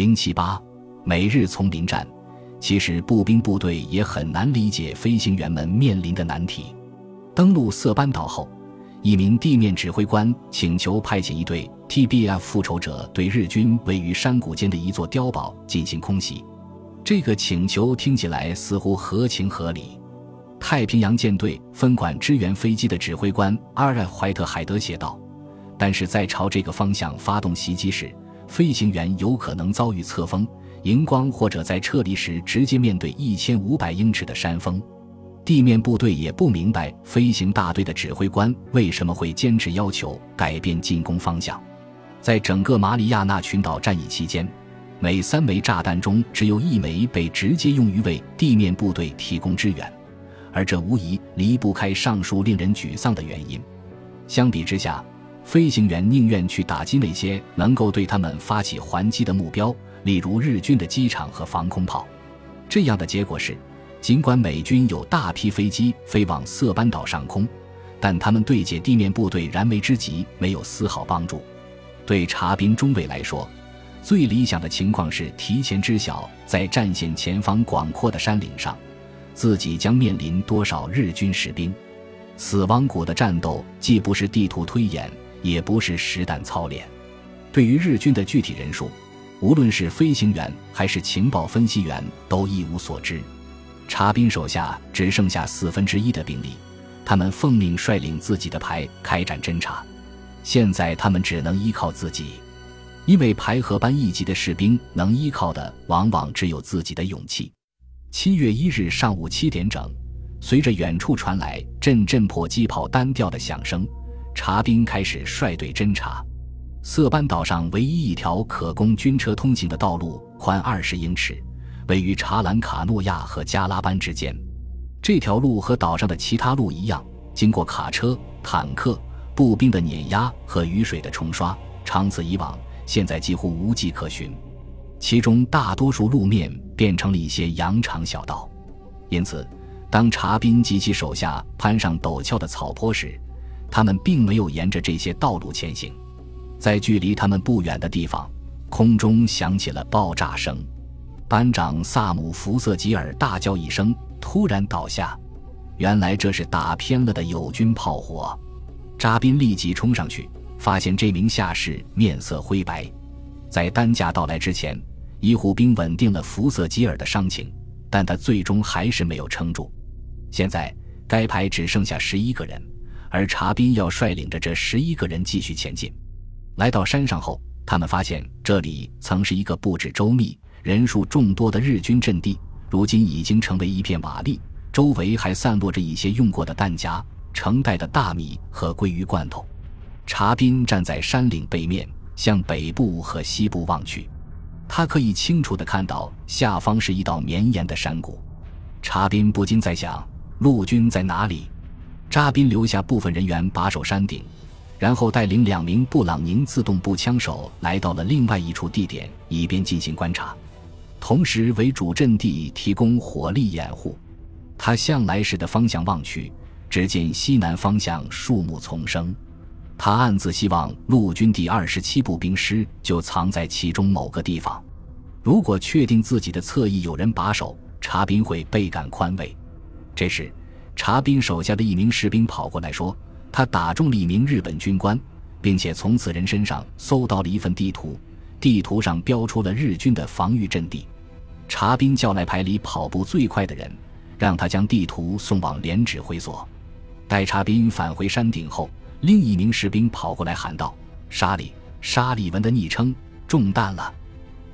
零七八每日丛林战，其实步兵部队也很难理解飞行员们面临的难题。登陆色班岛后，一名地面指挥官请求派遣一队 TBF 复仇者对日军位于山谷间的一座碉堡进行空袭。这个请求听起来似乎合情合理。太平洋舰队分管支援飞机的指挥官阿尔怀特海德写道：“但是在朝这个方向发动袭击时，飞行员有可能遭遇侧风、荧光，或者在撤离时直接面对一千五百英尺的山峰。地面部队也不明白飞行大队的指挥官为什么会坚持要求改变进攻方向。在整个马里亚纳群岛战役期间，每三枚炸弹中只有一枚被直接用于为地面部队提供支援。”而这无疑离不开上述令人沮丧的原因。相比之下，飞行员宁愿去打击那些能够对他们发起还击的目标，例如日军的机场和防空炮。这样的结果是，尽管美军有大批飞机飞往色班岛上空，但他们对解地面部队燃眉之急没有丝毫帮助。对查宾中尉来说，最理想的情况是提前知晓在战线前方广阔的山岭上。自己将面临多少日军士兵？死亡谷的战斗既不是地图推演，也不是实弹操练。对于日军的具体人数，无论是飞行员还是情报分析员都一无所知。查宾手下只剩下四分之一的兵力，他们奉命率领自己的排开展侦察。现在他们只能依靠自己，因为排和班一级的士兵能依靠的往往只有自己的勇气。七月一日上午七点整，随着远处传来阵阵迫击炮单调的响声，查宾开始率队侦查。色班岛上唯一一条可供军车通行的道路宽二十英尺，位于查兰卡诺亚和加拉班之间。这条路和岛上的其他路一样，经过卡车、坦克、步兵的碾压和雨水的冲刷，长此以往，现在几乎无迹可寻。其中大多数路面变成了一些羊肠小道，因此，当查宾及其手下攀上陡峭的草坡时，他们并没有沿着这些道路前行。在距离他们不远的地方，空中响起了爆炸声。班长萨姆·福瑟吉尔大叫一声，突然倒下。原来这是打偏了的友军炮火。扎宾立即冲上去，发现这名下士面色灰白。在担架到来之前。医护兵稳定了福瑟吉尔的伤情，但他最终还是没有撑住。现在该排只剩下十一个人，而查宾要率领着这十一个人继续前进。来到山上后，他们发现这里曾是一个布置周密、人数众多的日军阵地，如今已经成为一片瓦砾，周围还散落着一些用过的弹夹、盛带的大米和鲑鱼罐头。查宾站在山岭背面，向北部和西部望去。他可以清楚地看到下方是一道绵延的山谷，查宾不禁在想：陆军在哪里？扎宾留下部分人员把守山顶，然后带领两名布朗宁自动步枪手来到了另外一处地点，以便进行观察，同时为主阵地提供火力掩护。他向来时的方向望去，只见西南方向树木丛生。他暗自希望陆军第二十七步兵师就藏在其中某个地方。如果确定自己的侧翼有人把守，查宾会倍感宽慰。这时，查宾手下的一名士兵跑过来说：“他打中了一名日本军官，并且从此人身上搜到了一份地图，地图上标出了日军的防御阵地。”查宾叫来排里跑步最快的人，让他将地图送往连指挥所。待查宾返回山顶后。另一名士兵跑过来喊道：“沙利，沙利文的昵称中弹了。”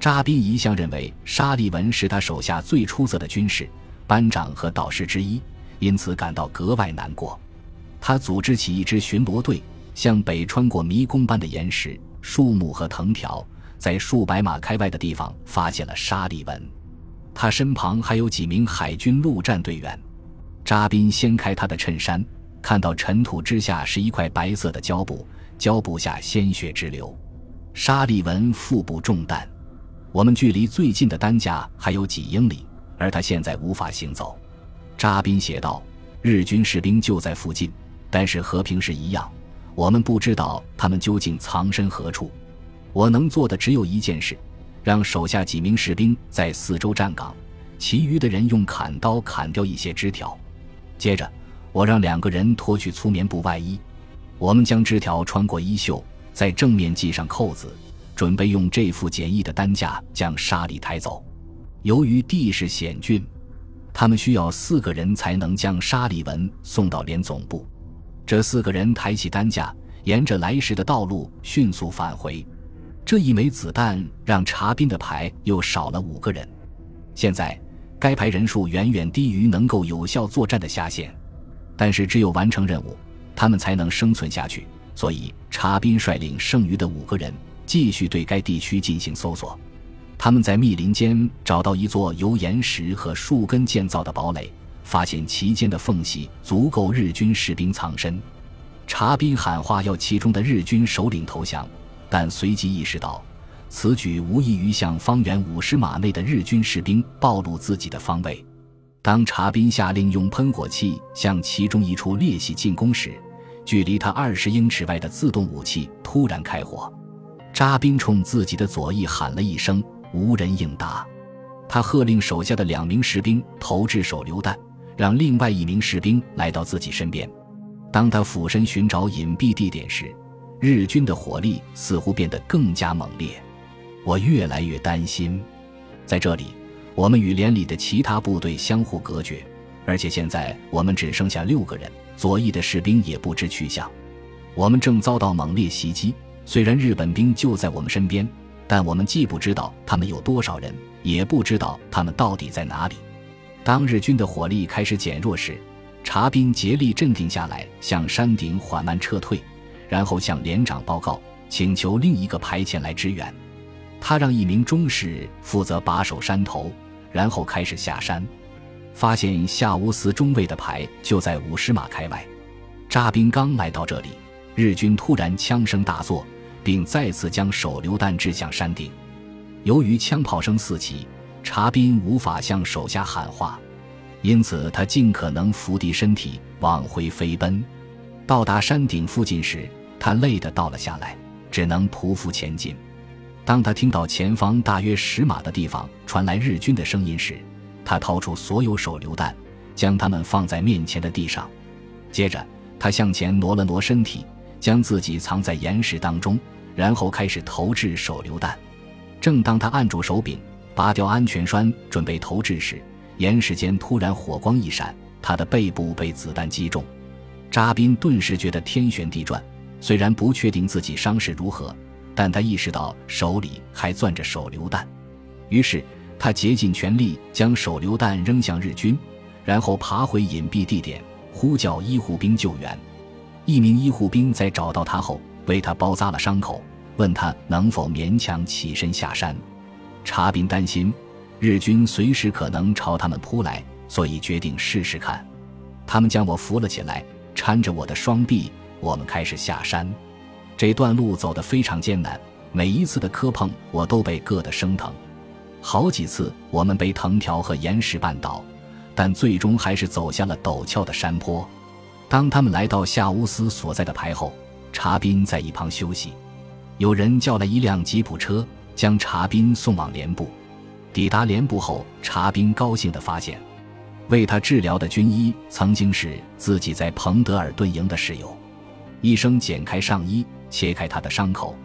扎宾一向认为沙利文是他手下最出色的军士、班长和导师之一，因此感到格外难过。他组织起一支巡逻队，向北穿过迷宫般的岩石、树木和藤条，在数百码开外的地方发现了沙利文。他身旁还有几名海军陆战队员。扎宾掀开他的衬衫。看到尘土之下是一块白色的胶布，胶布下鲜血直流。沙利文腹部中弹，我们距离最近的担架还有几英里，而他现在无法行走。扎宾写道：“日军士兵就在附近，但是和平时一样，我们不知道他们究竟藏身何处。我能做的只有一件事，让手下几名士兵在四周站岗，其余的人用砍刀砍掉一些枝条。接着，我让两个人脱去粗棉布外衣，我们将枝条穿过衣袖，在正面系上扣子，准备用这副简易的担架将沙里抬走。由于地势险峻，他们需要四个人才能将沙里文送到连总部。这四个人抬起担架，沿着来时的道路迅速返回。这一枚子弹让查宾的排又少了五个人。现在。该排人数远远低于能够有效作战的下限，但是只有完成任务，他们才能生存下去。所以，查宾率领剩余的五个人继续对该地区进行搜索。他们在密林间找到一座由岩石和树根建造的堡垒，发现其间的缝隙足够日军士兵藏身。查宾喊话要其中的日军首领投降，但随即意识到。此举无异于向方圆五十码内的日军士兵暴露自己的方位。当查宾下令用喷火器向其中一处裂隙进攻时，距离他二十英尺外的自动武器突然开火。扎宾冲自己的左翼喊了一声，无人应答。他喝令手下的两名士兵投掷手榴弹，让另外一名士兵来到自己身边。当他俯身寻找隐蔽地点时，日军的火力似乎变得更加猛烈。我越来越担心，在这里，我们与连里的其他部队相互隔绝，而且现在我们只剩下六个人，左翼的士兵也不知去向。我们正遭到猛烈袭击，虽然日本兵就在我们身边，但我们既不知道他们有多少人，也不知道他们到底在哪里。当日军的火力开始减弱时，查兵竭力镇定下来，向山顶缓慢撤退，然后向连长报告，请求另一个排前来支援。他让一名中士负责把守山头，然后开始下山。发现夏乌斯中尉的排就在五十码开外。扎兵刚来到这里，日军突然枪声大作，并再次将手榴弹掷向山顶。由于枪炮声四起，查宾无法向手下喊话，因此他尽可能伏低身体往回飞奔。到达山顶附近时，他累得倒了下来，只能匍匐前进。当他听到前方大约十码的地方传来日军的声音时，他掏出所有手榴弹，将它们放在面前的地上。接着，他向前挪了挪身体，将自己藏在岩石当中，然后开始投掷手榴弹。正当他按住手柄，拔掉安全栓，准备投掷时，岩石间突然火光一闪，他的背部被子弹击中。扎宾顿时觉得天旋地转，虽然不确定自己伤势如何。但他意识到手里还攥着手榴弹，于是他竭尽全力将手榴弹扔向日军，然后爬回隐蔽地点，呼叫医护兵救援。一名医护兵在找到他后，为他包扎了伤口，问他能否勉强起身下山。查宾担心日军随时可能朝他们扑来，所以决定试试看。他们将我扶了起来，搀着我的双臂，我们开始下山。这段路走得非常艰难，每一次的磕碰我都被硌得生疼，好几次我们被藤条和岩石绊倒，但最终还是走下了陡峭的山坡。当他们来到夏乌斯所在的排后，查宾在一旁休息。有人叫来一辆吉普车，将查宾送往连部。抵达连部后，查宾高兴地发现，为他治疗的军医曾经是自己在彭德尔顿营的室友。医生剪开上衣。切开他的伤口，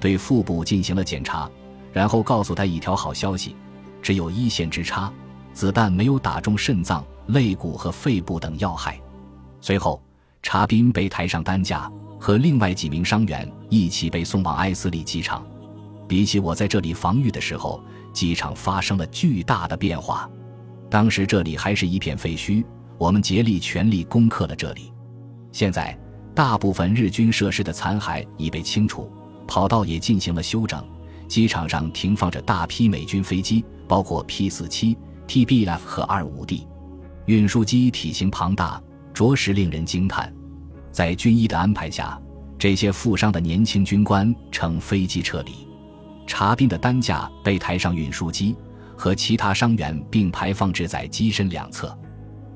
对腹部进行了检查，然后告诉他一条好消息：只有一线之差，子弹没有打中肾脏、肋骨和肺部等要害。随后，查宾被抬上担架，和另外几名伤员一起被送往埃斯利机场。比起我在这里防御的时候，机场发生了巨大的变化。当时这里还是一片废墟，我们竭力全力攻克了这里。现在。大部分日军设施的残骸已被清除，跑道也进行了修整。机场上停放着大批美军飞机，包括 P-47、TBF 和 2-5D 运输机，体型庞大，着实令人惊叹。在军医的安排下，这些负伤的年轻军官乘飞机撤离。查宾的担架被抬上运输机，和其他伤员并排放置在机身两侧。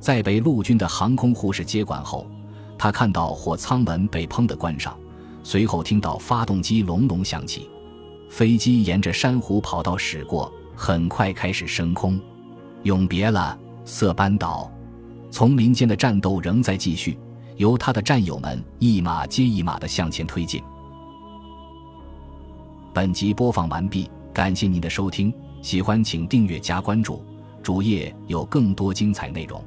在被陆军的航空护士接管后。他看到货舱门被砰地关上，随后听到发动机隆隆响起。飞机沿着珊瑚跑道驶过，很快开始升空。永别了，色班岛！丛林间的战斗仍在继续，由他的战友们一马接一马的向前推进。本集播放完毕，感谢您的收听，喜欢请订阅加关注，主页有更多精彩内容。